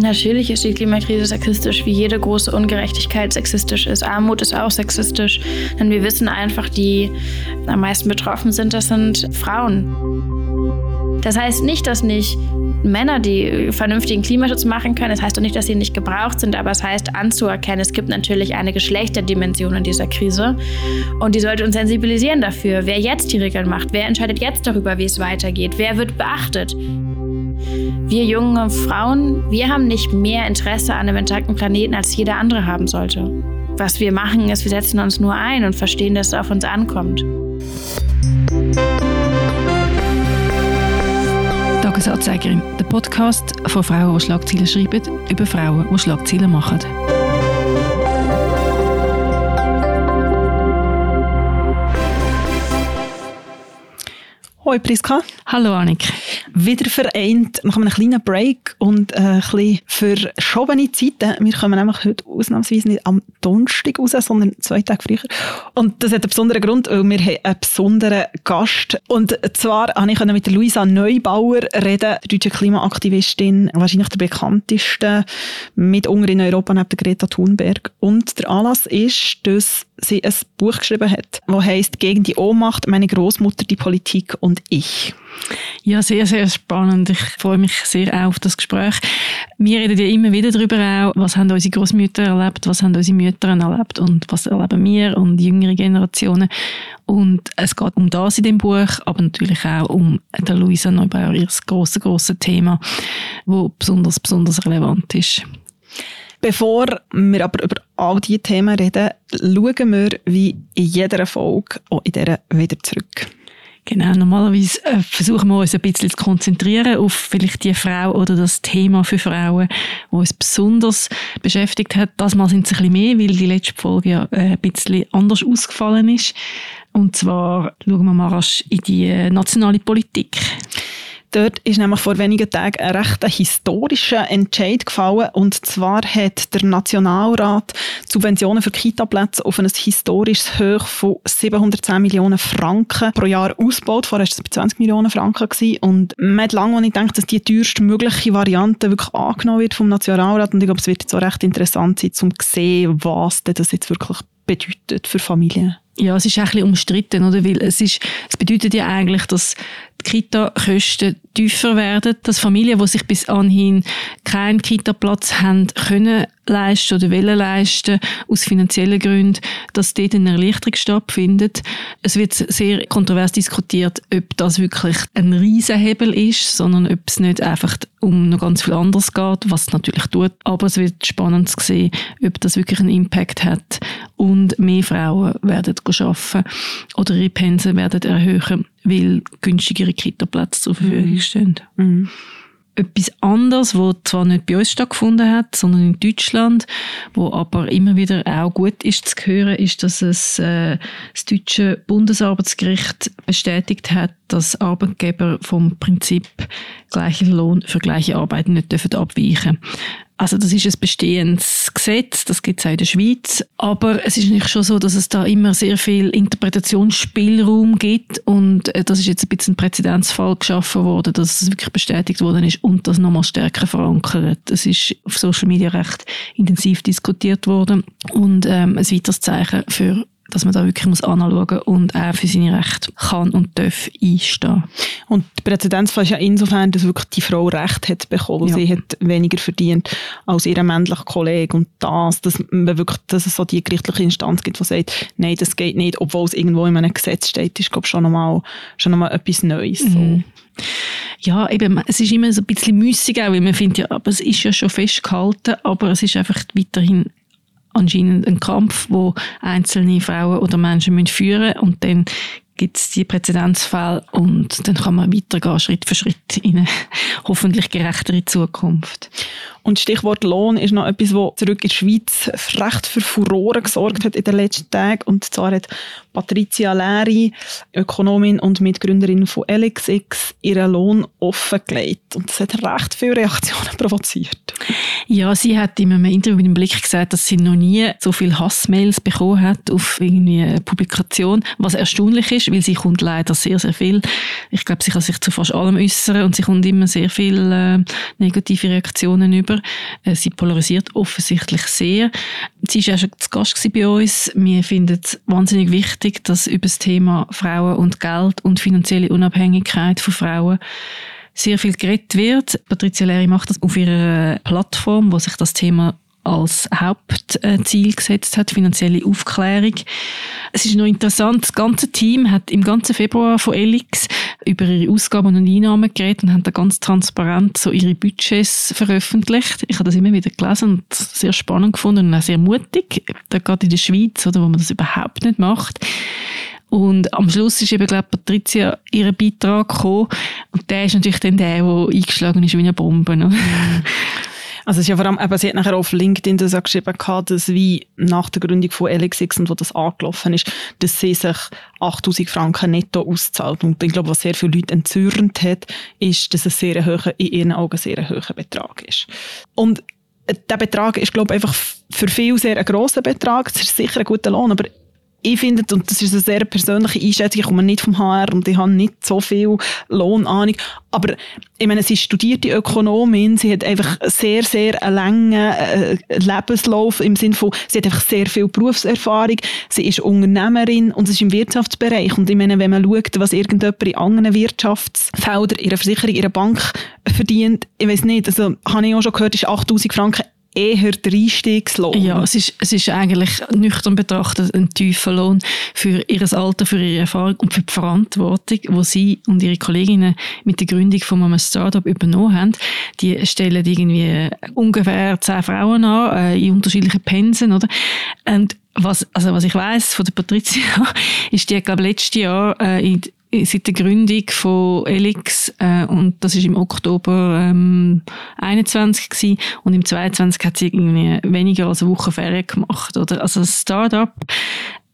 Natürlich ist die Klimakrise sexistisch, wie jede große Ungerechtigkeit sexistisch ist. Armut ist auch sexistisch, denn wir wissen einfach, die am meisten betroffen sind, das sind Frauen. Das heißt nicht, dass nicht Männer, die vernünftigen Klimaschutz machen können, das heißt doch nicht, dass sie nicht gebraucht sind, aber es heißt anzuerkennen, es gibt natürlich eine Geschlechterdimension in dieser Krise und die sollte uns sensibilisieren dafür, wer jetzt die Regeln macht, wer entscheidet jetzt darüber, wie es weitergeht, wer wird beachtet. Wir junge Frauen, wir haben nicht mehr Interesse an einem intakten Planeten, als jeder andere haben sollte. Was wir machen, ist, wir setzen uns nur ein und verstehen, dass es auf uns ankommt. Tagesanzeigerin, der Podcast von Frauen, die Schlagzeilen schreiben, über Frauen, die Schlagzeilen machen. Hoi Priska. Hallo Annik. Wieder vereint nach einem kleinen Break und äh, ein bisschen verschobene Zeiten. Wir kommen nämlich heute ausnahmsweise nicht am Donnerstag raus, sondern zwei Tage früher. Und das hat einen besonderen Grund, weil wir haben einen besonderen Gast. Und zwar habe ich mit Luisa Neubauer reden, die deutsche Klimaaktivistin, wahrscheinlich der bekannteste mit in Europa neben Greta Thunberg. Und der Anlass ist, dass sie ein Buch geschrieben hat, das heißt Gegen die Ohnmacht, meine Großmutter, die Politik und ich. Ja, sehr, sehr spannend. Ich freue mich sehr auf das Gespräch. Wir reden ja immer wieder darüber auch, was haben unsere Großmütter erlebt, was haben unsere Mütter erlebt und was erleben wir und jüngere Generationen. Und es geht um das in dem Buch, aber natürlich auch um der Luisa Neubauer, ihr grosses, grosses Thema, wo besonders, besonders relevant ist. Bevor wir aber über all diese Themen reden, schauen wir wie in jeder Folge auch in dieser wieder zurück. Genau, normalerweise äh, versuchen wir uns ein bisschen zu konzentrieren auf vielleicht die Frau oder das Thema für Frauen, wo uns besonders beschäftigt hat. Das Mal sind es ein bisschen mehr, weil die letzte Folge ja äh, ein bisschen anders ausgefallen ist. Und zwar schauen wir mal rasch in die äh, nationale Politik. Dort ist nämlich vor wenigen Tagen ein recht historischer Entscheid gefallen. Und zwar hat der Nationalrat Subventionen für Kitaplätze auf ein historisches Hoch von 710 Millionen Franken pro Jahr ausgebaut. Vorher war es bei 20 Millionen Franken. Gewesen. Und man hat lange nicht gedacht, dass die teuerste mögliche Variante wirklich angenommen wird vom Nationalrat. Und ich glaube, es wird jetzt auch recht interessant sein, um zu sehen, was das jetzt wirklich bedeutet für Familien. Ja, es ist ein bisschen umstritten, oder? Weil es ist, es bedeutet ja eigentlich, dass die Kita-Kosten tiefer werden, dass Familien, die sich bis anhin keinen Kita-Platz haben können leisten oder wollen leisten, aus finanziellen Gründen, dass dort eine Erleichterung stattfindet. Es wird sehr kontrovers diskutiert, ob das wirklich ein Riesenhebel ist, sondern ob es nicht einfach um noch ganz viel anderes geht, was es natürlich tut. Aber es wird spannend zu sehen, ob das wirklich einen Impact hat und mehr Frauen werden arbeiten oder ihre Pensen werden erhöhen, weil günstigere Kita-Plätze zur Verfügung mhm. stehen. Mhm. Etwas anderes, was zwar nicht bei uns stattgefunden hat, sondern in Deutschland, wo aber immer wieder auch gut ist zu hören, ist, dass es äh, das deutsche Bundesarbeitsgericht bestätigt hat, dass Arbeitgeber vom Prinzip gleicher Lohn für gleiche Arbeit nicht dürfen abweichen also das ist ein bestehendes Gesetz, das gibt es auch in der Schweiz. Aber es ist nicht schon so, dass es da immer sehr viel Interpretationsspielraum gibt und äh, das ist jetzt ein bisschen ein Präzedenzfall geschaffen worden, dass es wirklich bestätigt worden ist und das nochmal stärker verankert. Es ist auf Social Media recht intensiv diskutiert worden und ähm, ein weiteres Zeichen für dass man da wirklich muss anschauen und auch für seine Rechte kann und darf einstehen. Und der Präzedenzfall ist ja insofern, dass wirklich die Frau Recht hat bekommen. Ja. Sie hat weniger verdient als ihr männlicher Kollege. Und das, dass, man wirklich, dass es so die gerichtliche Instanz gibt, die sagt, nein, das geht nicht, obwohl es irgendwo in einem Gesetz steht, ist, glaube ich, schon nochmal, schon nochmal etwas Neues. Mhm. Ja, eben, es ist immer so ein bisschen müßig auch, weil man findet ja, aber es ist ja schon festgehalten, aber es ist einfach weiterhin anscheinend ein Kampf, wo einzelne Frauen oder Menschen müssen führen und dann gibt es die Präzedenzfälle und dann kann man weitergehen, Schritt für Schritt in eine hoffentlich gerechtere Zukunft. Und Stichwort Lohn ist noch etwas, das zurück in der Schweiz recht für Furore gesorgt hat in den letzten Tagen. Und zwar hat Patricia Leri, Ökonomin und Mitgründerin von LXX, ihren Lohn offengelegt. Und das hat recht viele Reaktionen provoziert. Ja, sie hat in einem Interview mit dem Blick gesagt, dass sie noch nie so viele Hassmails bekommen hat auf irgendwie eine Publikation, was erstaunlich ist, weil sie kommt leider sehr, sehr viel. Ich glaube, sie kann sich zu fast allem äußern und sie kommt immer sehr viele äh, negative Reaktionen über. Äh, sie polarisiert offensichtlich sehr. Sie ist ja schon zu Gast bei uns. Wir finden es wahnsinnig wichtig, dass über das Thema Frauen und Geld und finanzielle Unabhängigkeit von Frauen sehr viel geredet wird. Patricia Leri macht das auf ihrer Plattform, wo sich das Thema als Hauptziel gesetzt hat, finanzielle Aufklärung. Es ist noch interessant, das ganze Team hat im ganzen Februar von Elix über ihre Ausgaben und Einnahmen geredet und haben da ganz transparent so ihre Budgets veröffentlicht. Ich habe das immer wieder gelesen und sehr spannend gefunden und auch sehr mutig, da gerade in der Schweiz, oder, wo man das überhaupt nicht macht. Und am Schluss ist eben, glaube Patricia ihren Beitrag gekommen. Und der ist natürlich dann der, der eingeschlagen ist wie eine Bombe. Ne? Also es ist ja vor allem, eben, sie hat nachher auf LinkedIn das auch geschrieben, dass wie nach der Gründung von LXX und wo das angelaufen ist, dass sie sich 8000 Franken netto auszahlt. Und ich glaube, was sehr viele Leute entzürnt hat, ist, dass es sehr hoher, in ihren Augen sehr ein hoher Betrag ist. Und der Betrag ist, glaube ich, einfach für viele sehr ein grosser Betrag. Es ist sicher ein guter Lohn, aber ich finde, und das ist eine sehr persönliche Einschätzung, ich komme nicht vom HR und ich habe nicht so viel Lohnahnung, aber ich meine, sie ist studierte Ökonomin, sie hat einfach sehr, sehr einen langen äh, Lebenslauf im Sinne von, sie hat einfach sehr viel Berufserfahrung, sie ist Unternehmerin und sie ist im Wirtschaftsbereich und ich meine, wenn man schaut, was irgendjemand in anderen Wirtschaftsfeldern, ihrer Versicherung, ihrer Bank verdient, ich weiß nicht, also habe ich auch schon gehört, ist 8000 Franken eher der. Ja, es ist, es ist eigentlich nüchtern betrachtet ein tiefer Lohn für ihr Alter, für ihre Erfahrung und für die Verantwortung, die sie und ihre Kolleginnen mit der Gründung von Mama Startup übernommen haben. Die stellen irgendwie ungefähr zehn Frauen an, äh, in unterschiedlichen Pensen, oder? Und was, also was ich weiß von der Patricia, ist die, glaube letztes Jahr äh, in seit der Gründung von Elix äh, und das ist im Oktober ähm, 21 gewesen, und im 22 hat sie irgendwie weniger als eine Woche Ferien gemacht oder also ein Startup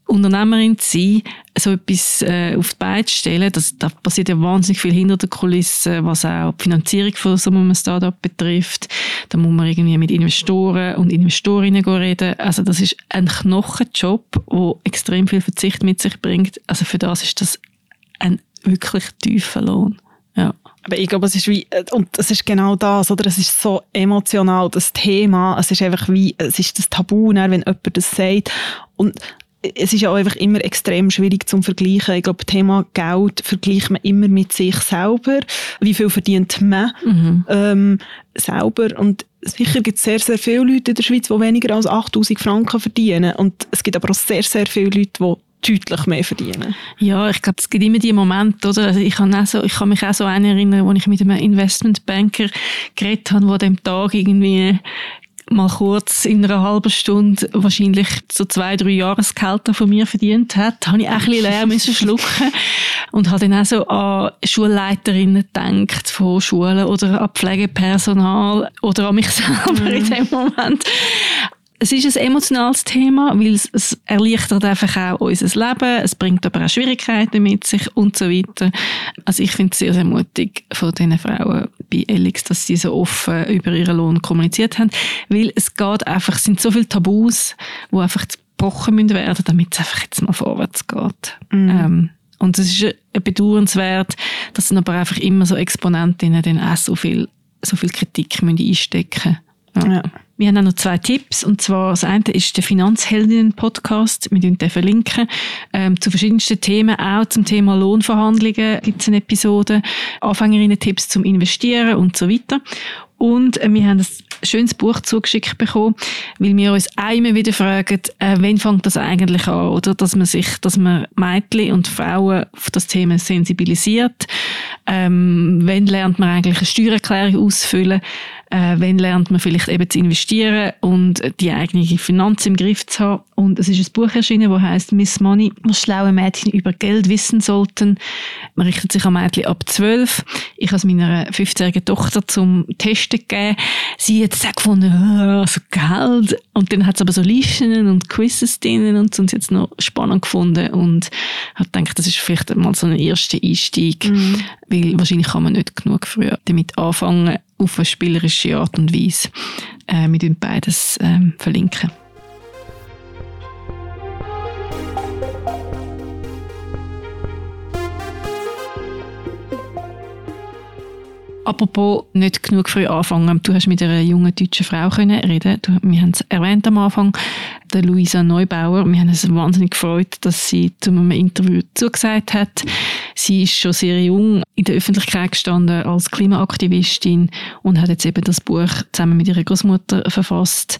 Unternehmerin zu sein, so etwas äh, auf die Beine zu stellen, das, da passiert ja wahnsinnig viel hinter der Kulisse, was auch die Finanzierung von so einem Startup betrifft. Da muss man irgendwie mit Investoren und Investorinnen reden. Also das ist ein Knochenjob, der extrem viel Verzicht mit sich bringt. Also für das ist das ein wirklich tiefer Lohn. Ja. Aber ich glaube, es ist wie, und es ist genau das, oder? Es ist so emotional, das Thema. Es ist einfach wie, es ist das Tabu, wenn jemand das sagt. Und es ist ja auch einfach immer extrem schwierig zum Vergleichen. Ich glaube, Thema Geld vergleicht man immer mit sich selber. Wie viel verdient man mhm. ähm, selber? Und sicher gibt es sehr, sehr viele Leute in der Schweiz, die weniger als 8000 Franken verdienen. Und es gibt aber auch sehr, sehr viele Leute, die deutlich mehr verdienen. Ja, ich glaube, es gibt immer die Momente, oder? Also ich, kann auch so, ich kann mich auch so erinnern, wo ich mit einem Investmentbanker geredet habe, der an dem Tag irgendwie mal kurz in einer halben Stunde wahrscheinlich so zwei, drei Jahresgehälter von mir verdient hat, habe ich auch ein bisschen leer müssen schlucken und habe dann auch so an Schulleiterinnen gedacht von Schulen oder an Pflegepersonal oder an mich selber mhm. in dem Moment es ist ein emotionales Thema, weil es, es erleichtert einfach auch unser Leben, es bringt aber auch Schwierigkeiten mit sich und so weiter. Also ich finde es sehr, sehr mutig von diesen Frauen bei Elix, dass sie so offen über ihren Lohn kommuniziert haben, weil es geht einfach, es sind so viele Tabus, die einfach gebrochen müssen werden, damit es einfach jetzt mal vorwärts geht. Mhm. Ähm, und es ist bedauernswert, dass dann aber einfach immer so Exponentinnen dann auch so viel, so viel Kritik müssen einstecken müssen. Ja. ja. Wir haben auch noch zwei Tipps. Und zwar, das eine ist der Finanzheldinnen-Podcast. Wir den verlinken. Ähm, zu verschiedensten Themen, auch zum Thema Lohnverhandlungen gibt es eine Episode. Anfängerinnen-Tipps zum Investieren und so weiter. Und äh, wir haben ein schönes Buch zugeschickt bekommen, weil wir uns immer wieder fragen, äh, wann fängt das eigentlich an, oder? Dass man sich, dass man Mädchen und Frauen auf das Thema sensibilisiert. Ähm, wann lernt man eigentlich eine Steuererklärung ausfüllen? Äh, wann lernt man vielleicht eben zu investieren und die eigene Finanzen im Griff zu haben. Und es ist ein Buch erschienen, das heißt Miss Money, was schlaue Mädchen über Geld wissen sollten. Man richtet sich an Mädchen ab 12. Ich habe es meiner 15-jährigen Tochter zum Testen gegeben. Sie hat es auch gefunden, oh, so Geld. Und dann hat es aber so Listen und Quizzes drin und so, und sie hat es noch spannend gefunden und hat gedacht, das ist vielleicht mal so ein erster Einstieg, mhm. weil wahrscheinlich kann man nicht genug früh damit anfangen auf eine spielerische Art und Weise. Äh, wir beides ähm, verlinken. Apropos nicht genug früh anfangen. Du hast mit einer jungen deutschen Frau können reden. Du, wir haben es erwähnt am Anfang, der Luisa Neubauer. Wir haben uns wahnsinnig gefreut, dass sie zu einem Interview zugesagt hat. Sie ist schon sehr jung in der Öffentlichkeit gestanden als Klimaaktivistin und hat jetzt eben das Buch zusammen mit ihrer Großmutter verfasst.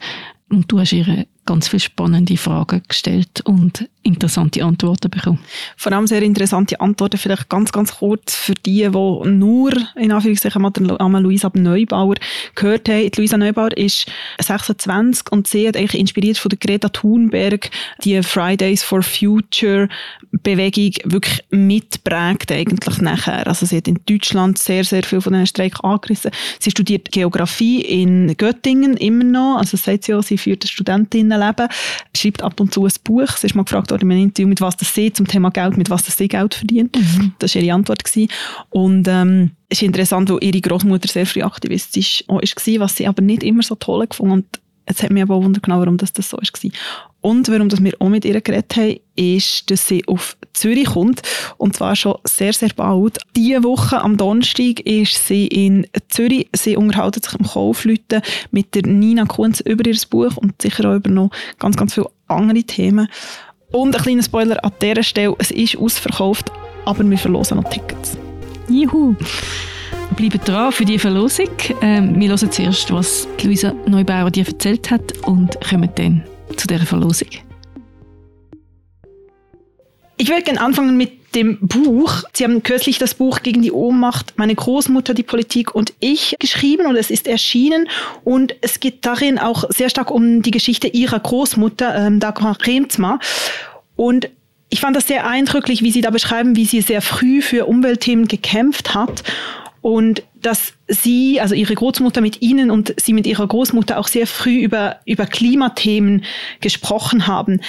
Und du hast ihre ganz viele spannende Fragen gestellt und interessante Antworten bekommen. Vor allem sehr interessante Antworten, vielleicht ganz, ganz kurz für die, die nur in Anführungszeichen mal den Luisa Neubauer gehört haben. Luisa Neubauer ist 26 und sie hat eigentlich inspiriert von der Greta Thunberg die Fridays for Future Bewegung wirklich mitprägt eigentlich nachher. Also sie hat in Deutschland sehr, sehr viel von diesen Streik angerissen. Sie studiert Geografie in Göttingen immer noch, also sagt sie auch, sie führt Studentinnen Leben, schreibt ab und zu ein Buch. Sie ist mal gefragt worden in Interview, mit was das sie zum Thema Geld, mit was das sie Geld verdient. Mhm. Das war ihre Antwort. Gewesen. Und ähm, es ist interessant, weil ihre Großmutter sehr früh aktivistisch war, was sie aber nicht immer so toll gefunden hat. Jetzt hat mich aber auch wundert genau, warum das, das so war. Und warum wir auch mit ihr geredet haben, ist, dass sie auf Zürich kommt. Und zwar schon sehr, sehr bald. Diese Woche am Donnerstag ist sie in Zürich. Sie unterhält sich im Kaufleuten mit der Nina Kunz über ihr Buch und sicher auch über noch ganz, ganz viele andere Themen. Und ein kleiner Spoiler an dieser Stelle. Es ist ausverkauft, aber wir verlosen noch Tickets. Juhu! Bleiben dran für die Verlosung. Ähm, wir hören zuerst, was Luisa Neubauer dir erzählt hat und kommen dann zu dieser Verlosung. Ich würde gerne anfangen mit dem Buch. Sie haben kürzlich das Buch gegen die Ohnmacht, meine Großmutter, die Politik und ich geschrieben und es ist erschienen und es geht darin auch sehr stark um die Geschichte ihrer Großmutter, ähm, Dagmar Remzma. Und ich fand das sehr eindrücklich, wie Sie da beschreiben, wie sie sehr früh für Umweltthemen gekämpft hat und dass sie, also ihre Großmutter mit ihnen und sie mit ihrer Großmutter auch sehr früh über, über Klimathemen gesprochen haben.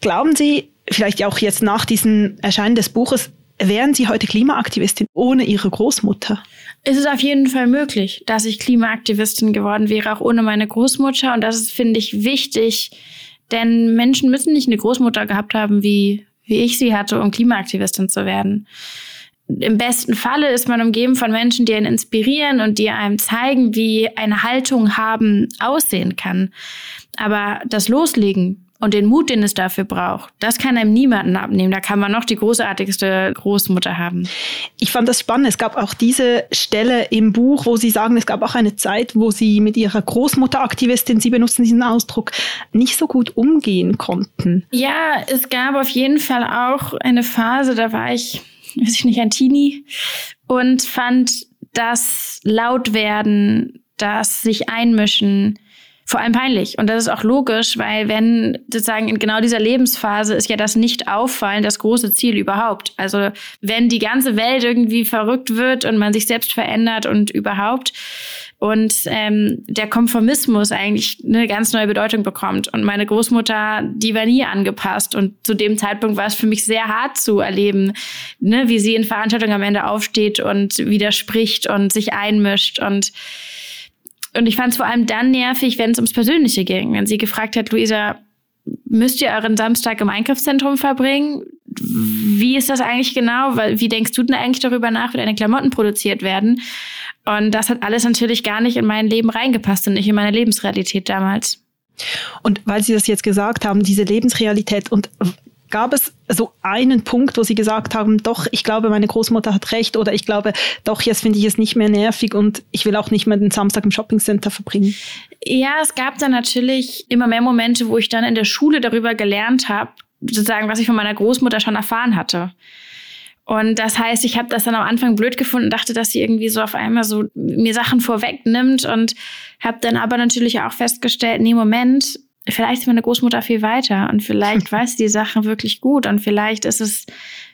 Glauben Sie, vielleicht auch jetzt nach diesem Erscheinen des Buches, wären Sie heute Klimaaktivistin ohne Ihre Großmutter? Es ist auf jeden Fall möglich, dass ich Klimaaktivistin geworden wäre, auch ohne meine Großmutter. Und das ist, finde ich, wichtig, denn Menschen müssen nicht eine Großmutter gehabt haben, wie, wie ich sie hatte, um Klimaaktivistin zu werden im besten Falle ist man umgeben von Menschen, die einen inspirieren und die einem zeigen, wie eine Haltung haben aussehen kann. Aber das Loslegen und den Mut, den es dafür braucht, das kann einem niemanden abnehmen. Da kann man noch die großartigste Großmutter haben. Ich fand das spannend. Es gab auch diese Stelle im Buch, wo Sie sagen, es gab auch eine Zeit, wo Sie mit Ihrer Großmutter Aktivistin, Sie benutzen diesen Ausdruck, nicht so gut umgehen konnten. Ja, es gab auf jeden Fall auch eine Phase, da war ich weiß ich nicht, ein Teenie und fand das Lautwerden, das sich einmischen, vor allem peinlich. Und das ist auch logisch, weil wenn sozusagen in genau dieser Lebensphase ist ja das Nicht-Auffallen das große Ziel überhaupt. Also wenn die ganze Welt irgendwie verrückt wird und man sich selbst verändert und überhaupt, und ähm, der Konformismus eigentlich eine ganz neue Bedeutung bekommt. Und meine Großmutter, die war nie angepasst. Und zu dem Zeitpunkt war es für mich sehr hart zu erleben, ne, wie sie in Veranstaltungen am Ende aufsteht und widerspricht und sich einmischt. Und, und ich fand es vor allem dann nervig, wenn es ums Persönliche ging. Wenn sie gefragt hat, Luisa, müsst ihr euren Samstag im Einkaufszentrum verbringen? Wie ist das eigentlich genau? Wie denkst du denn eigentlich darüber nach, wie deine Klamotten produziert werden? Und das hat alles natürlich gar nicht in mein Leben reingepasst und nicht in meine Lebensrealität damals. Und weil Sie das jetzt gesagt haben, diese Lebensrealität und gab es so einen Punkt, wo Sie gesagt haben, doch, ich glaube, meine Großmutter hat recht oder ich glaube, doch, jetzt finde ich es nicht mehr nervig und ich will auch nicht mehr den Samstag im Shoppingcenter verbringen? Ja, es gab dann natürlich immer mehr Momente, wo ich dann in der Schule darüber gelernt habe, sozusagen, was ich von meiner Großmutter schon erfahren hatte. Und das heißt, ich habe das dann am Anfang blöd gefunden, dachte, dass sie irgendwie so auf einmal so mir Sachen vorwegnimmt und habe dann aber natürlich auch festgestellt, nee, Moment, vielleicht ist meine Großmutter viel weiter und vielleicht weiß sie die Sachen wirklich gut und vielleicht ist es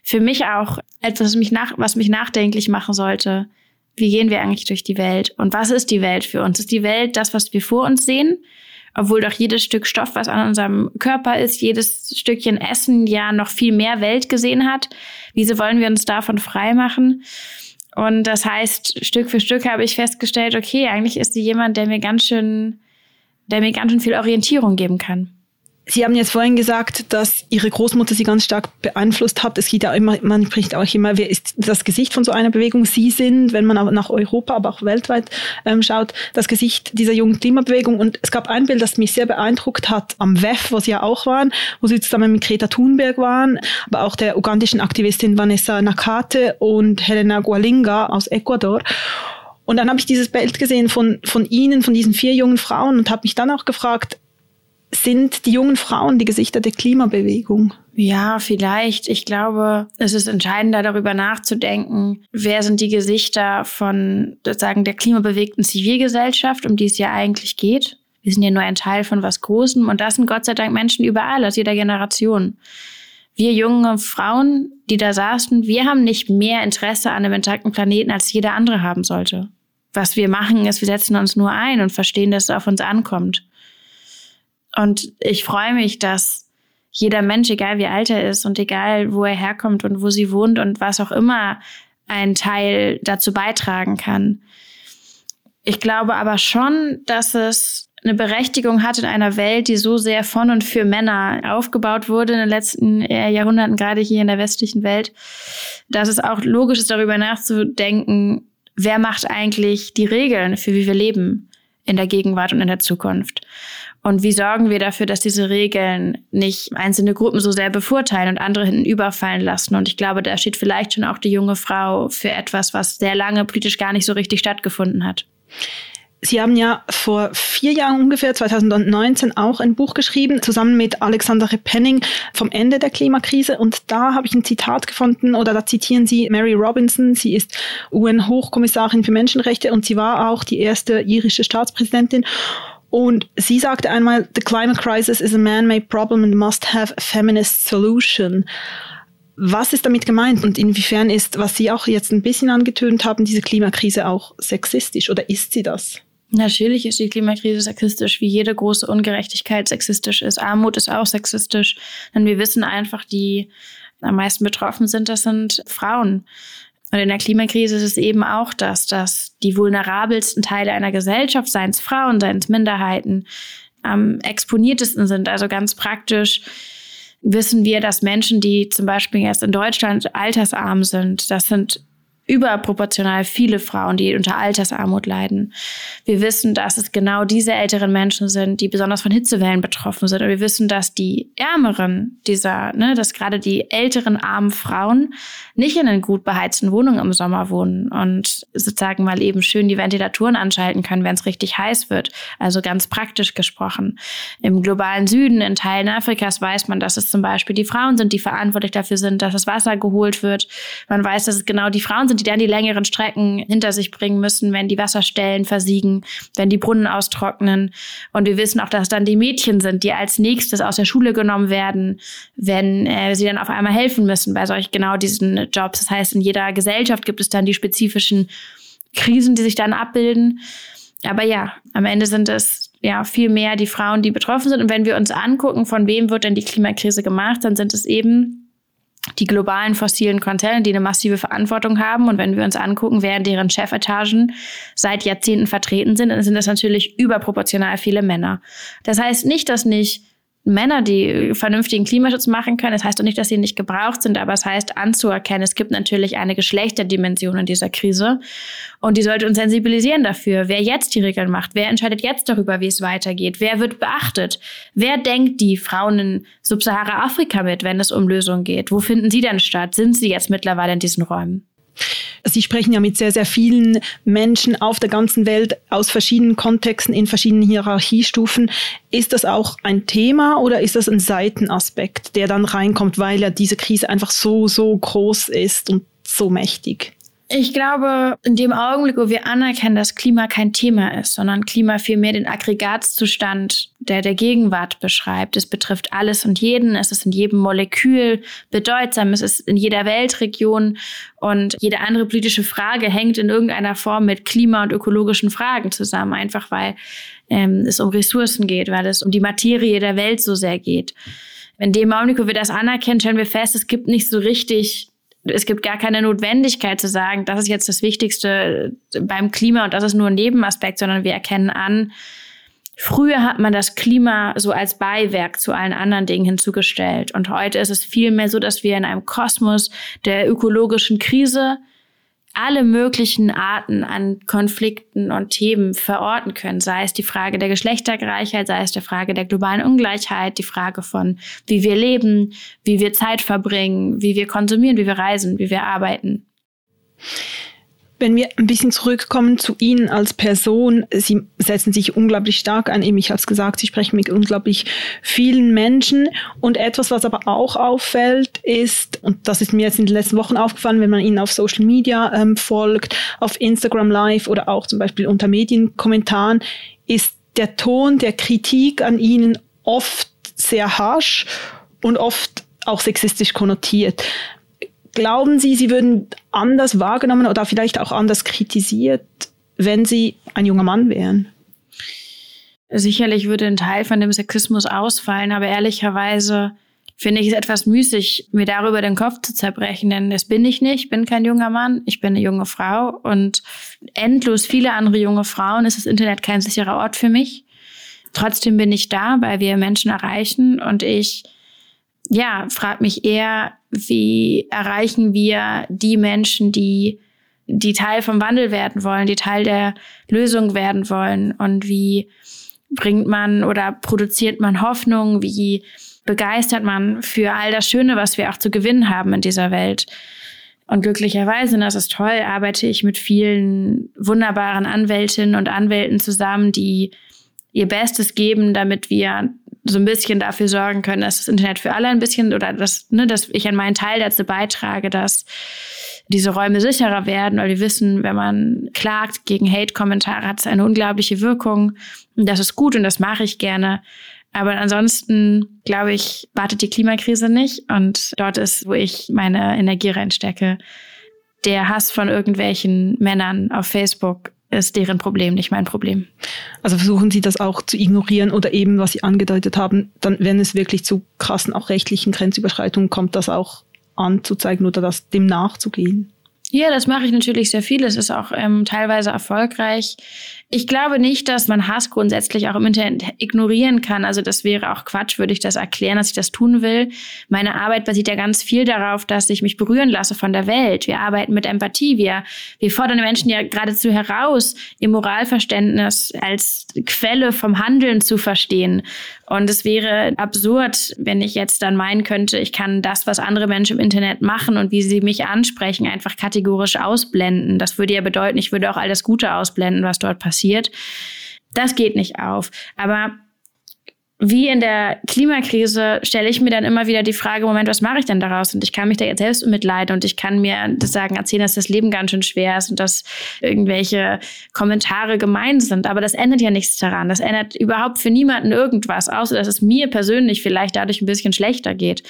für mich auch etwas, was mich, nach, was mich nachdenklich machen sollte. Wie gehen wir eigentlich durch die Welt? Und was ist die Welt für uns? Ist die Welt das, was wir vor uns sehen? Obwohl doch jedes Stück Stoff, was an unserem Körper ist, jedes Stückchen Essen ja noch viel mehr Welt gesehen hat. Wieso wollen wir uns davon frei machen? Und das heißt, Stück für Stück habe ich festgestellt, okay, eigentlich ist sie jemand, der mir ganz schön, der mir ganz schön viel Orientierung geben kann. Sie haben jetzt vorhin gesagt, dass Ihre Großmutter Sie ganz stark beeinflusst hat. Es geht ja immer, man spricht auch immer, wer ist das Gesicht von so einer Bewegung? Sie sind, wenn man nach Europa, aber auch weltweit ähm, schaut, das Gesicht dieser jungen Klimabewegung. Und es gab ein Bild, das mich sehr beeindruckt hat am WEF, wo Sie ja auch waren, wo Sie zusammen mit Greta Thunberg waren, aber auch der ugandischen Aktivistin Vanessa Nakate und Helena Gualinga aus Ecuador. Und dann habe ich dieses Bild gesehen von, von Ihnen, von diesen vier jungen Frauen und habe mich dann auch gefragt, sind die jungen Frauen die Gesichter der Klimabewegung? Ja, vielleicht. Ich glaube, es ist entscheidender, darüber nachzudenken, wer sind die Gesichter von sozusagen der klimabewegten Zivilgesellschaft, um die es ja eigentlich geht. Wir sind ja nur ein Teil von was Großem und das sind Gott sei Dank Menschen überall, aus jeder Generation. Wir junge Frauen, die da saßen, wir haben nicht mehr Interesse an einem intakten Planeten, als jeder andere haben sollte. Was wir machen, ist, wir setzen uns nur ein und verstehen, dass es auf uns ankommt. Und ich freue mich, dass jeder Mensch, egal wie alt er ist und egal wo er herkommt und wo sie wohnt und was auch immer, einen Teil dazu beitragen kann. Ich glaube aber schon, dass es eine Berechtigung hat in einer Welt, die so sehr von und für Männer aufgebaut wurde in den letzten Jahrhunderten, gerade hier in der westlichen Welt, dass es auch logisch ist, darüber nachzudenken, wer macht eigentlich die Regeln für wie wir leben in der Gegenwart und in der Zukunft. Und wie sorgen wir dafür, dass diese Regeln nicht einzelne Gruppen so sehr bevorteilen und andere hinten überfallen lassen? Und ich glaube, da steht vielleicht schon auch die junge Frau für etwas, was sehr lange politisch gar nicht so richtig stattgefunden hat. Sie haben ja vor vier Jahren ungefähr, 2019, auch ein Buch geschrieben, zusammen mit Alexander Penning vom Ende der Klimakrise. Und da habe ich ein Zitat gefunden, oder da zitieren Sie Mary Robinson. Sie ist UN-Hochkommissarin für Menschenrechte und sie war auch die erste irische Staatspräsidentin. Und sie sagte einmal, the climate crisis is a man-made problem and must have a feminist solution. Was ist damit gemeint und inwiefern ist, was Sie auch jetzt ein bisschen angetönt haben, diese Klimakrise auch sexistisch oder ist sie das? Natürlich ist die Klimakrise sexistisch, wie jede große Ungerechtigkeit sexistisch ist. Armut ist auch sexistisch, denn wir wissen einfach, die am meisten betroffen sind, das sind Frauen. Und in der Klimakrise ist es eben auch das, dass die vulnerabelsten Teile einer Gesellschaft, seien es Frauen, seien es Minderheiten, am exponiertesten sind. Also ganz praktisch wissen wir, dass Menschen, die zum Beispiel erst in Deutschland altersarm sind, das sind überproportional viele Frauen, die unter Altersarmut leiden. Wir wissen, dass es genau diese älteren Menschen sind, die besonders von Hitzewellen betroffen sind. Und wir wissen, dass die Ärmeren dieser, ne, dass gerade die älteren armen Frauen nicht in den gut beheizten Wohnungen im Sommer wohnen und sozusagen mal eben schön die Ventilatoren anschalten können, wenn es richtig heiß wird. Also ganz praktisch gesprochen. Im globalen Süden, in Teilen Afrikas weiß man, dass es zum Beispiel die Frauen sind, die verantwortlich dafür sind, dass das Wasser geholt wird. Man weiß, dass es genau die Frauen sind, die dann die längeren Strecken hinter sich bringen müssen, wenn die Wasserstellen versiegen, wenn die Brunnen austrocknen. Und wir wissen auch, dass dann die Mädchen sind, die als nächstes aus der Schule genommen werden, wenn äh, sie dann auf einmal helfen müssen bei solch genau diesen Jobs. Das heißt, in jeder Gesellschaft gibt es dann die spezifischen Krisen, die sich dann abbilden. Aber ja, am Ende sind es ja viel mehr die Frauen, die betroffen sind. Und wenn wir uns angucken, von wem wird denn die Klimakrise gemacht, dann sind es eben die globalen fossilen Konzerne, die eine massive Verantwortung haben. Und wenn wir uns angucken, wer in deren Chefetagen seit Jahrzehnten vertreten sind, dann sind das natürlich überproportional viele Männer. Das heißt nicht, dass nicht Männer, die vernünftigen Klimaschutz machen können. Das heißt doch nicht, dass sie nicht gebraucht sind, aber es heißt anzuerkennen, es gibt natürlich eine Geschlechterdimension in dieser Krise und die sollte uns sensibilisieren dafür, wer jetzt die Regeln macht, wer entscheidet jetzt darüber, wie es weitergeht, wer wird beachtet, wer denkt die Frauen in Subsahara-Afrika mit, wenn es um Lösungen geht, wo finden sie denn statt, sind sie jetzt mittlerweile in diesen Räumen? Sie sprechen ja mit sehr, sehr vielen Menschen auf der ganzen Welt aus verschiedenen Kontexten, in verschiedenen Hierarchiestufen. Ist das auch ein Thema oder ist das ein Seitenaspekt, der dann reinkommt, weil ja diese Krise einfach so, so groß ist und so mächtig? Ich glaube, in dem Augenblick, wo wir anerkennen, dass Klima kein Thema ist, sondern Klima vielmehr den Aggregatzustand der der Gegenwart beschreibt. Es betrifft alles und jeden. Es ist in jedem Molekül bedeutsam. Es ist in jeder Weltregion und jede andere politische Frage hängt in irgendeiner Form mit Klima- und ökologischen Fragen zusammen, einfach weil ähm, es um Ressourcen geht, weil es um die Materie der Welt so sehr geht. In dem Augenblick, wo wir das anerkennen, stellen wir fest, es gibt nicht so richtig es gibt gar keine Notwendigkeit zu sagen, das ist jetzt das Wichtigste beim Klima und das ist nur ein Nebenaspekt, sondern wir erkennen an, Früher hat man das Klima so als Beiwerk zu allen anderen Dingen hinzugestellt. Und heute ist es vielmehr so, dass wir in einem Kosmos der ökologischen Krise alle möglichen Arten an Konflikten und Themen verorten können. Sei es die Frage der Geschlechtergleichheit, sei es die Frage der globalen Ungleichheit, die Frage von, wie wir leben, wie wir Zeit verbringen, wie wir konsumieren, wie wir reisen, wie wir arbeiten. Wenn wir ein bisschen zurückkommen zu Ihnen als Person, Sie setzen sich unglaublich stark ein. Ich habe es gesagt, Sie sprechen mit unglaublich vielen Menschen. Und etwas, was aber auch auffällt, ist, und das ist mir jetzt in den letzten Wochen aufgefallen, wenn man Ihnen auf Social Media ähm, folgt, auf Instagram Live oder auch zum Beispiel unter Medienkommentaren, ist der Ton der Kritik an Ihnen oft sehr harsch und oft auch sexistisch konnotiert. Glauben Sie, Sie würden anders wahrgenommen oder vielleicht auch anders kritisiert, wenn Sie ein junger Mann wären? Sicherlich würde ein Teil von dem Sexismus ausfallen, aber ehrlicherweise finde ich es etwas müßig, mir darüber den Kopf zu zerbrechen, denn das bin ich nicht, ich bin kein junger Mann, ich bin eine junge Frau und endlos viele andere junge Frauen ist das Internet kein sicherer Ort für mich. Trotzdem bin ich da, weil wir Menschen erreichen und ich ja, frag mich eher, wie erreichen wir die Menschen, die, die Teil vom Wandel werden wollen, die Teil der Lösung werden wollen und wie bringt man oder produziert man Hoffnung, wie begeistert man für all das Schöne, was wir auch zu gewinnen haben in dieser Welt. Und glücklicherweise, und das ist toll, arbeite ich mit vielen wunderbaren Anwältinnen und Anwälten zusammen, die ihr Bestes geben, damit wir so ein bisschen dafür sorgen können, dass das Internet für alle ein bisschen oder dass, ne, dass ich an meinen Teil dazu beitrage, dass diese Räume sicherer werden, weil wir wissen, wenn man klagt gegen Hate-Kommentare, hat es eine unglaubliche Wirkung. Und das ist gut und das mache ich gerne. Aber ansonsten, glaube ich, wartet die Klimakrise nicht. Und dort ist, wo ich meine Energie reinstecke. Der Hass von irgendwelchen Männern auf Facebook ist deren Problem, nicht mein Problem. Also versuchen Sie das auch zu ignorieren oder eben, was Sie angedeutet haben, dann, wenn es wirklich zu krassen, auch rechtlichen Grenzüberschreitungen kommt, das auch anzuzeigen oder das dem nachzugehen? Ja, das mache ich natürlich sehr viel. Es ist auch ähm, teilweise erfolgreich. Ich glaube nicht, dass man Hass grundsätzlich auch im Internet ignorieren kann. Also das wäre auch Quatsch, würde ich das erklären, dass ich das tun will. Meine Arbeit basiert ja ganz viel darauf, dass ich mich berühren lasse von der Welt. Wir arbeiten mit Empathie. Wir, wir fordern Menschen ja geradezu heraus, ihr Moralverständnis als Quelle vom Handeln zu verstehen. Und es wäre absurd, wenn ich jetzt dann meinen könnte, ich kann das, was andere Menschen im Internet machen und wie sie mich ansprechen, einfach kategorisch ausblenden. Das würde ja bedeuten, ich würde auch all das Gute ausblenden, was dort passiert. Das geht nicht auf. Aber wie in der Klimakrise stelle ich mir dann immer wieder die Frage, Moment, was mache ich denn daraus? Und ich kann mich da jetzt selbst mitleiden und ich kann mir das sagen, erzählen, dass das Leben ganz schön schwer ist und dass irgendwelche Kommentare gemein sind. Aber das ändert ja nichts daran. Das ändert überhaupt für niemanden irgendwas, außer dass es mir persönlich vielleicht dadurch ein bisschen schlechter geht.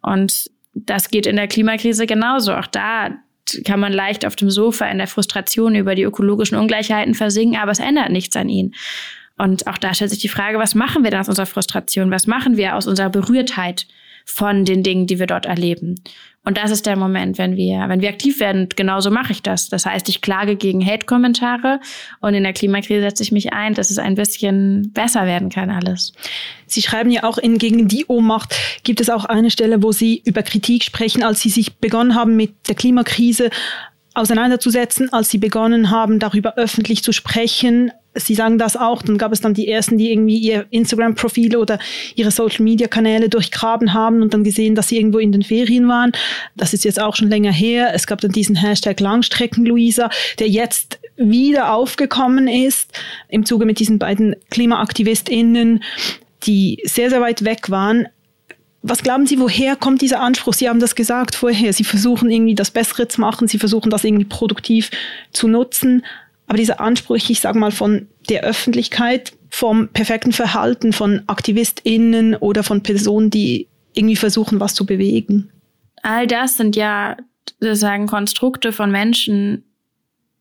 Und das geht in der Klimakrise genauso. Auch da kann man leicht auf dem Sofa in der Frustration über die ökologischen Ungleichheiten versinken, aber es ändert nichts an ihnen. Und auch da stellt sich die Frage, was machen wir denn aus unserer Frustration? Was machen wir aus unserer Berührtheit von den Dingen, die wir dort erleben? Und das ist der Moment, wenn wir, wenn wir aktiv werden. genauso mache ich das. Das heißt, ich klage gegen Hate-Kommentare und in der Klimakrise setze ich mich ein, dass es ein bisschen besser werden kann alles. Sie schreiben ja auch in Gegen die Ohnmacht gibt es auch eine Stelle, wo Sie über Kritik sprechen, als Sie sich begonnen haben mit der Klimakrise auseinanderzusetzen, als Sie begonnen haben, darüber öffentlich zu sprechen, Sie sagen das auch, dann gab es dann die ersten, die irgendwie ihr Instagram-Profile oder ihre Social-Media-Kanäle durchgraben haben und dann gesehen, dass sie irgendwo in den Ferien waren. Das ist jetzt auch schon länger her. Es gab dann diesen Hashtag Langstrecken-Luisa, der jetzt wieder aufgekommen ist im Zuge mit diesen beiden KlimaaktivistInnen, die sehr, sehr weit weg waren. Was glauben Sie, woher kommt dieser Anspruch? Sie haben das gesagt vorher. Sie versuchen irgendwie das Bessere zu machen. Sie versuchen das irgendwie produktiv zu nutzen. Aber dieser Anspruch, ich sage mal, von der Öffentlichkeit, vom perfekten Verhalten von AktivistInnen oder von Personen, die irgendwie versuchen, was zu bewegen. All das sind ja sozusagen Konstrukte von Menschen,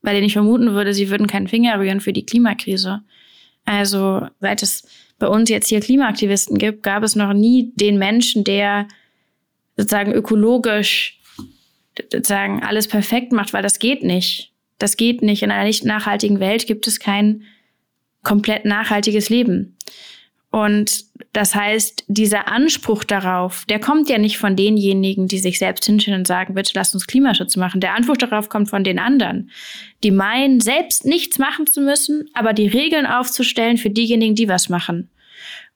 bei denen ich vermuten würde, sie würden keinen Finger rühren für die Klimakrise. Also seit es bei uns jetzt hier Klimaaktivisten gibt, gab es noch nie den Menschen, der sozusagen ökologisch sozusagen alles perfekt macht, weil das geht nicht. Das geht nicht. In einer nicht nachhaltigen Welt gibt es kein komplett nachhaltiges Leben. Und das heißt, dieser Anspruch darauf, der kommt ja nicht von denjenigen, die sich selbst hinstellen und sagen, bitte lasst uns Klimaschutz machen. Der Anspruch darauf kommt von den anderen, die meinen, selbst nichts machen zu müssen, aber die Regeln aufzustellen für diejenigen, die was machen.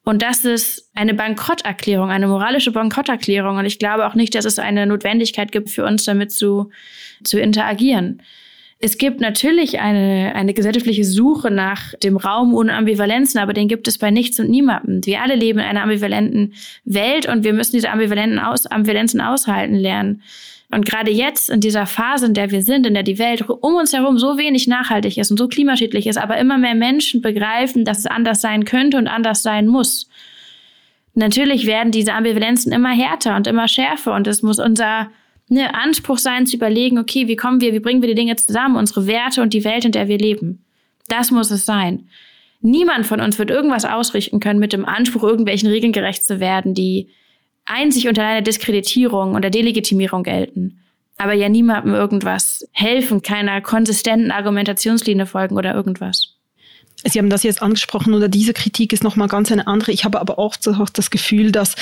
Und das ist eine Bankrotterklärung, eine moralische Bankrotterklärung. Und ich glaube auch nicht, dass es eine Notwendigkeit gibt für uns, damit zu, zu interagieren. Es gibt natürlich eine, eine gesellschaftliche Suche nach dem Raum ohne Ambivalenzen, aber den gibt es bei nichts und niemandem. Wir alle leben in einer ambivalenten Welt und wir müssen diese ambivalenten Aus, Ambivalenzen aushalten lernen. Und gerade jetzt, in dieser Phase, in der wir sind, in der die Welt um uns herum so wenig nachhaltig ist und so klimaschädlich ist, aber immer mehr Menschen begreifen, dass es anders sein könnte und anders sein muss. Natürlich werden diese Ambivalenzen immer härter und immer schärfer und es muss unser ne, Anspruch sein, zu überlegen, okay, wie kommen wir, wie bringen wir die Dinge zusammen, unsere Werte und die Welt, in der wir leben. Das muss es sein. Niemand von uns wird irgendwas ausrichten können mit dem Anspruch, irgendwelchen Regeln gerecht zu werden, die einzig unter einer Diskreditierung oder Delegitimierung gelten. Aber ja niemandem irgendwas helfen, keiner konsistenten Argumentationslinie folgen oder irgendwas. Sie haben das jetzt angesprochen oder diese Kritik ist nochmal ganz eine andere. Ich habe aber auch das Gefühl, dass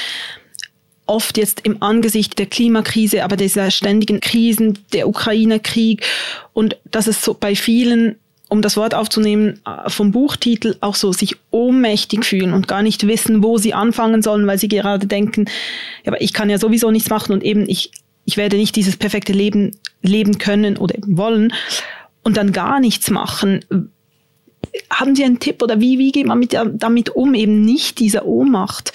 oft jetzt im Angesicht der Klimakrise, aber dieser ständigen Krisen, der Ukraine-Krieg und dass es so bei vielen um das Wort aufzunehmen, äh, vom Buchtitel auch so sich ohnmächtig fühlen und gar nicht wissen, wo sie anfangen sollen, weil sie gerade denken, ja, aber ich kann ja sowieso nichts machen und eben ich, ich werde nicht dieses perfekte Leben leben können oder wollen und dann gar nichts machen. Haben Sie einen Tipp oder wie, wie geht man mit, damit um, eben nicht dieser Ohnmacht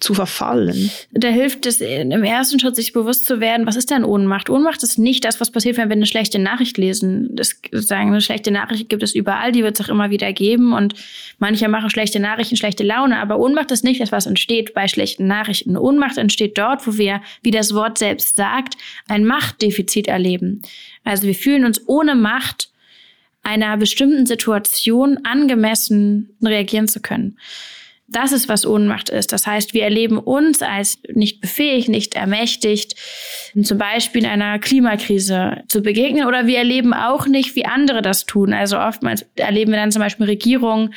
zu verfallen. Da hilft es im ersten Schritt, sich bewusst zu werden, was ist denn Ohnmacht? Ohnmacht ist nicht das, was passiert, wenn wir eine schlechte Nachricht lesen. Das sagen, eine schlechte Nachricht gibt es überall, die wird es auch immer wieder geben und manche machen schlechte Nachrichten schlechte Laune, aber Ohnmacht ist nicht das, was entsteht bei schlechten Nachrichten. Ohnmacht entsteht dort, wo wir, wie das Wort selbst sagt, ein Machtdefizit erleben. Also wir fühlen uns ohne Macht einer bestimmten Situation angemessen reagieren zu können. Das ist, was Ohnmacht ist. Das heißt, wir erleben uns als nicht befähigt, nicht ermächtigt, zum Beispiel in einer Klimakrise zu begegnen. Oder wir erleben auch nicht, wie andere das tun. Also oftmals erleben wir dann zum Beispiel Regierungen,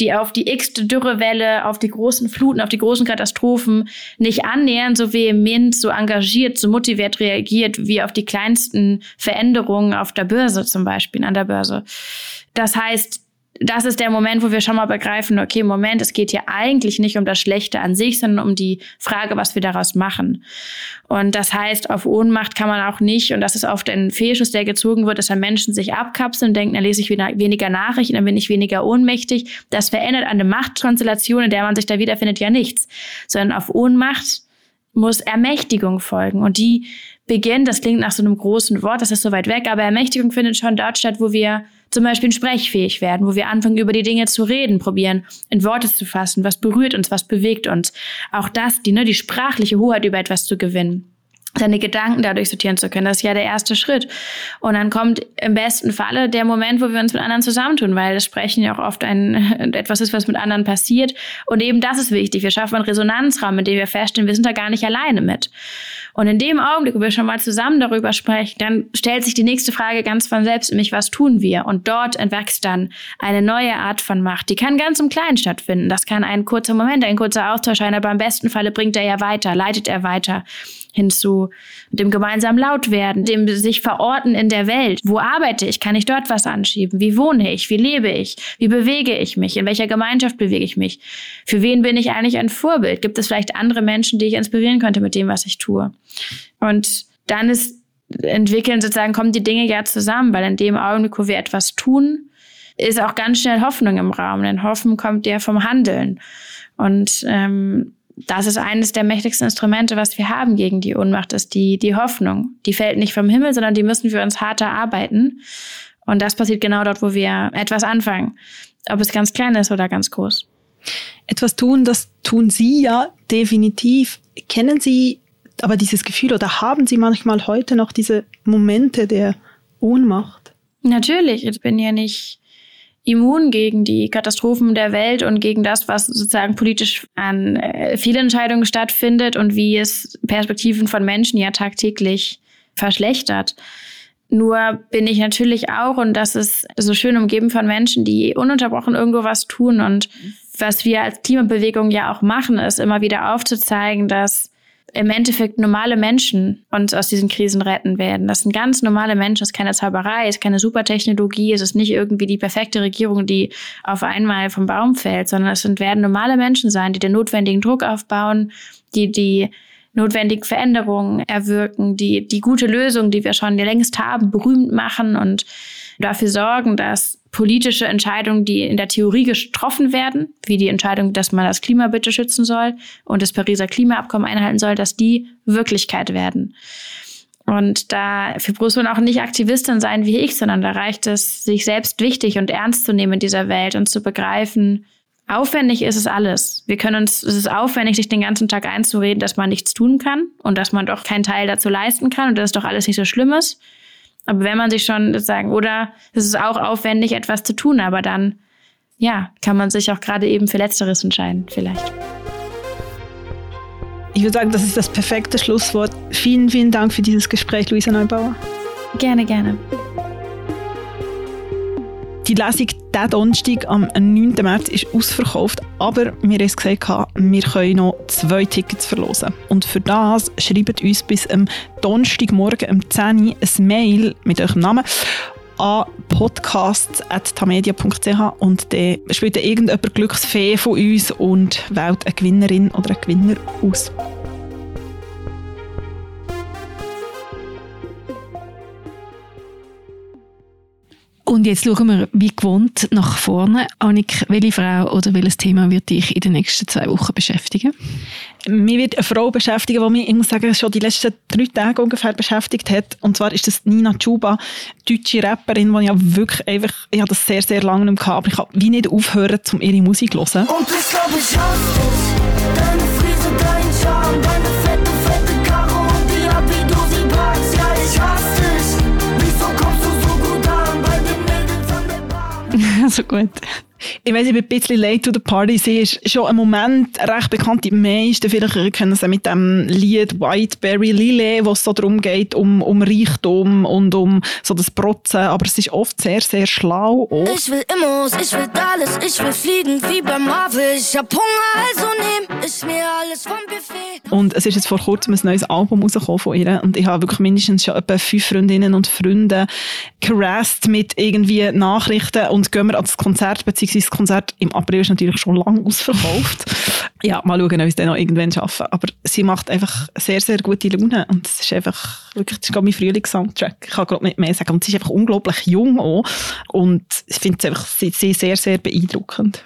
die auf die x-te Dürrewelle, auf die großen Fluten, auf die großen Katastrophen nicht annähernd so vehement, so engagiert, so motiviert reagiert, wie auf die kleinsten Veränderungen auf der Börse zum Beispiel, an der Börse. Das heißt, das ist der Moment, wo wir schon mal begreifen, okay, Moment, es geht hier eigentlich nicht um das Schlechte an sich, sondern um die Frage, was wir daraus machen. Und das heißt, auf Ohnmacht kann man auch nicht, und das ist oft ein Fehlschuss, der gezogen wird, dass dann Menschen sich abkapseln, denken, dann lese ich weniger Nachrichten, dann bin ich weniger ohnmächtig. Das verändert eine Machtkonstellation, in der man sich da wiederfindet, ja nichts. Sondern auf Ohnmacht muss Ermächtigung folgen. Und die beginnt, das klingt nach so einem großen Wort, das ist so weit weg, aber Ermächtigung findet schon dort statt, wo wir zum Beispiel sprechfähig werden, wo wir anfangen, über die Dinge zu reden, probieren, in Worte zu fassen, was berührt uns, was bewegt uns. Auch das, die, ne, die sprachliche Hoheit über etwas zu gewinnen seine Gedanken dadurch sortieren zu können. Das ist ja der erste Schritt. Und dann kommt im besten Falle der Moment, wo wir uns mit anderen zusammentun, weil das Sprechen ja auch oft ein, etwas ist, was mit anderen passiert. Und eben das ist wichtig. Wir schaffen einen Resonanzraum, in dem wir feststellen, wir sind da gar nicht alleine mit. Und in dem Augenblick, wo wir schon mal zusammen darüber sprechen, dann stellt sich die nächste Frage ganz von selbst, nämlich was tun wir? Und dort entwächst dann eine neue Art von Macht. Die kann ganz im Kleinen stattfinden. Das kann ein kurzer Moment, ein kurzer Austausch sein, aber im besten Falle bringt er ja weiter, leitet er weiter hin zu dem gemeinsamen Lautwerden, dem sich verorten in der Welt. Wo arbeite ich? Kann ich dort was anschieben? Wie wohne ich? Wie lebe ich? Wie bewege ich mich? In welcher Gemeinschaft bewege ich mich? Für wen bin ich eigentlich ein Vorbild? Gibt es vielleicht andere Menschen, die ich inspirieren könnte mit dem, was ich tue? Und dann ist entwickeln sozusagen, kommen die Dinge ja zusammen, weil in dem Augenblick, wo wir etwas tun, ist auch ganz schnell Hoffnung im Raum. Denn Hoffen kommt ja vom Handeln. Und ähm, das ist eines der mächtigsten Instrumente, was wir haben gegen die Ohnmacht, ist die, die Hoffnung. Die fällt nicht vom Himmel, sondern die müssen wir uns harter arbeiten. Und das passiert genau dort, wo wir etwas anfangen. Ob es ganz klein ist oder ganz groß. Etwas tun, das tun Sie ja definitiv. Kennen Sie aber dieses Gefühl oder haben Sie manchmal heute noch diese Momente der Ohnmacht? Natürlich. Ich bin ja nicht immun gegen die Katastrophen der Welt und gegen das, was sozusagen politisch an äh, Fehlentscheidungen stattfindet und wie es Perspektiven von Menschen ja tagtäglich verschlechtert. Nur bin ich natürlich auch, und das ist so schön umgeben von Menschen, die ununterbrochen irgendwo was tun. Und was wir als Klimabewegung ja auch machen, ist immer wieder aufzuzeigen, dass im Endeffekt normale Menschen uns aus diesen Krisen retten werden. Das sind ganz normale Menschen, es ist keine Zauberei, es ist keine Supertechnologie, es ist nicht irgendwie die perfekte Regierung, die auf einmal vom Baum fällt, sondern es sind, werden normale Menschen sein, die den notwendigen Druck aufbauen, die die notwendigen Veränderungen erwirken, die die gute Lösung, die wir schon längst haben, berühmt machen und dafür sorgen, dass politische Entscheidungen, die in der Theorie getroffen werden, wie die Entscheidung, dass man das Klima bitte schützen soll und das Pariser Klimaabkommen einhalten soll, dass die Wirklichkeit werden. Und da für muss auch nicht Aktivistin sein wie ich, sondern da reicht es, sich selbst wichtig und ernst zu nehmen in dieser Welt und zu begreifen, Aufwendig ist es alles. Wir können uns, es ist aufwendig, sich den ganzen Tag einzureden, dass man nichts tun kann und dass man doch keinen Teil dazu leisten kann und dass doch alles nicht so schlimm ist. Aber wenn man sich schon sagen, oder es ist auch aufwendig, etwas zu tun, aber dann, ja, kann man sich auch gerade eben für Letzteres entscheiden, vielleicht. Ich würde sagen, das ist das perfekte Schlusswort. Vielen, vielen Dank für dieses Gespräch, Luisa Neubauer. Gerne, gerne. Die Lesung diesen Donnerstag am 9. März ist ausverkauft, aber wir haben gesagt, wir können noch zwei Tickets verlosen. Und für das schreibt uns bis am Donnerstagmorgen um 10 Uhr ein Mail mit eurem Namen an podcasts.tamedia.ch und dann spielt irgendjemand Glücksfee von uns und wählt eine Gewinnerin oder einen Gewinner aus. Und jetzt schauen wir, wie gewohnt, nach vorne. Annik, welche Frau oder welches Thema wird dich in den nächsten zwei Wochen beschäftigen? Mich wird eine Frau beschäftigen, die mich, ich muss sagen, schon die letzten drei Tage ungefähr beschäftigt hat. Und zwar ist das Nina Chuba, deutsche Rapperin, die ich ja wirklich einfach, ich habe das sehr, sehr lange nicht gehabt, aber ich habe wie nicht aufhören, um ihre Musik zu hören. Und ich glaube, ich hasse dich. Deine Frise, dein Charme, deine Bar? so gut ich weiß, ich bin ein bisschen late to the party. Sie ist schon ein Moment recht bekannt. Die meisten vielleicht kennen sie mit dem Lied Whiteberry Lily, wo es so darum geht, um, um Reichtum und um so das Protzen. Aber es ist oft sehr, sehr schlau auch. Ich will Immos, ich will alles, ich will fliegen wie beim Marvel. Ich hab Hunger, also nehm ich mir alles vom Buffet. Und es ist jetzt vor kurzem ein neues Album rausgekommen von ihr. Und ich habe wirklich mindestens schon etwa fünf Freundinnen und Freunde gerasst mit irgendwie Nachrichten und gehen wir ans Konzert beziehungsweise Konzert im April ist natürlich schon lange ausverkauft. ja, mal schauen, ob wir es dann noch irgendwann schaffen. Aber sie macht einfach sehr, sehr gute Laune und es ist einfach wirklich, das ist mein Frühlings-Soundtrack. Ich kann gerade nicht mehr sagen. Und sie ist einfach unglaublich jung auch und ich finde es einfach sie sehr, sehr beeindruckend.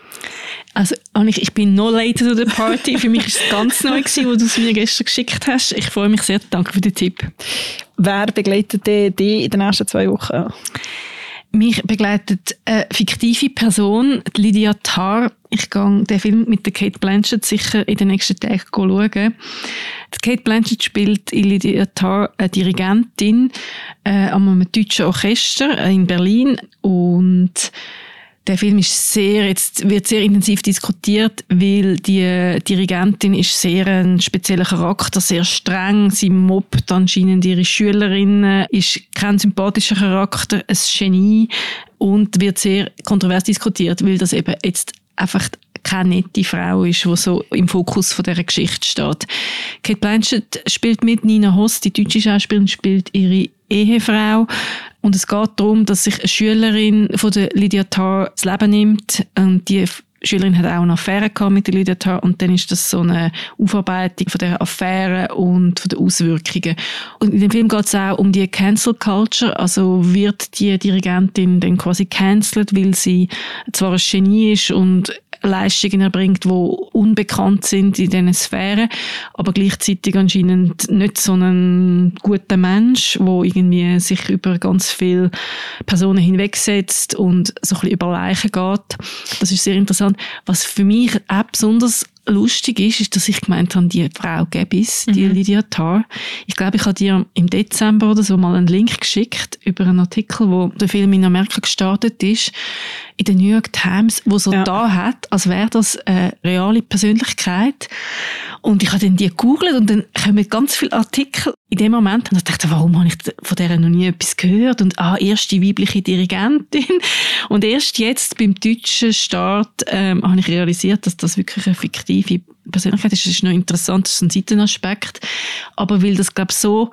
Also, Annik, ich bin noch later to the party. für mich war es ganz neu, wo du es mir gestern geschickt hast. Ich freue mich sehr. Danke für den Tipp. Wer begleitet dich in den nächsten zwei Wochen? Mich begleitet eine fiktive Person, Lydia Tarr. Ich gehe den Film mit der Kate Blanchett sicher in den nächsten Tagen schauen. Kate Blanchett spielt in Lydia Tarr eine Dirigentin äh, an einem deutschen Orchester in Berlin und der Film ist sehr, jetzt wird sehr intensiv diskutiert, weil die Dirigentin ist sehr ein spezieller Charakter, sehr streng, sie mobbt anscheinend ihre Schülerinnen, ist kein sympathischer Charakter, ein Genie und wird sehr kontrovers diskutiert, weil das eben jetzt einfach keine nette Frau ist, die so im Fokus von dieser Geschichte steht. Kate Blanchett spielt mit, Nina Hoss, die deutsche Schauspielerin, spielt ihre Ehefrau. Und es geht darum, dass sich eine Schülerin von der Lydia Tarr das Leben nimmt. Und die Schülerin hat auch eine Affäre gehabt mit der Lydia Tarr und dann ist das so eine Aufarbeitung von der Affäre und von den Auswirkungen. Und in dem Film geht es auch um die Cancel Culture, also wird die Dirigentin dann quasi cancelled, weil sie zwar ein Genie ist und Leistungen erbringt, die unbekannt sind in diesen Sphären, aber gleichzeitig anscheinend nicht so ein guter Mensch, der irgendwie sich über ganz viele Personen hinwegsetzt und so ein bisschen über Leichen geht. Das ist sehr interessant. Was für mich auch besonders lustig ist, ist, dass ich gemeint habe, die Frau gäbe es, die mhm. Lydia Tarr. Ich glaube, ich habe dir im Dezember oder so mal einen Link geschickt über einen Artikel, wo der Film in Amerika gestartet ist, in der New York Times, wo so ja. da hat, als wäre das eine reale Persönlichkeit. Und ich habe dann die gegoogelt und dann kommen ganz viele Artikel in dem Moment. Und ich dachte, warum habe ich von der noch nie etwas gehört? Und ah, erste weibliche Dirigentin. Und erst jetzt beim deutschen Start ähm, habe ich realisiert, dass das wirklich eine fiktive Persönlichkeit ist. Das ist noch interessant, das ist ein Seitenaspekt. Aber weil das, glaube ich, so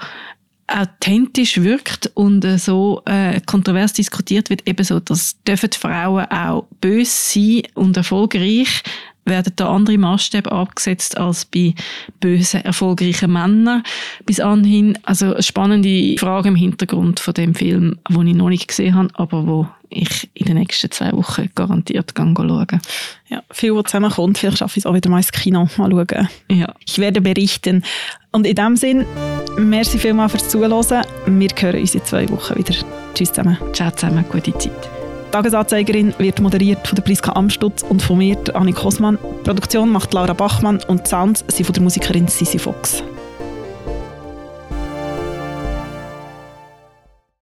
authentisch wirkt und äh, so äh, kontrovers diskutiert wird, eben so, dass dürfen Frauen auch böse sein und erfolgreich, werden da andere Maßstäbe abgesetzt als bei bösen, erfolgreichen Männern bis anhin. Also eine spannende Frage im Hintergrund von dem Film, den ich noch nicht gesehen habe, aber wo ich in den nächsten zwei Wochen garantiert schauen Ja, viel, was zusammenkommt. Vielleicht schaffe ich es auch wieder mal ins Kino mal schauen. Ja. Ich werde berichten. Und in diesem Sinn, merci vielmals fürs Zuhören. Wir hören uns in zwei Wochen wieder. Tschüss zusammen. Ciao zusammen, gute Zeit. Die Tagesanzeigerin wird moderiert von der Priska Amstutz und von mir, Annik Kosmann. Produktion macht Laura Bachmann und Sounds sind von der Musikerin Sisi Fox.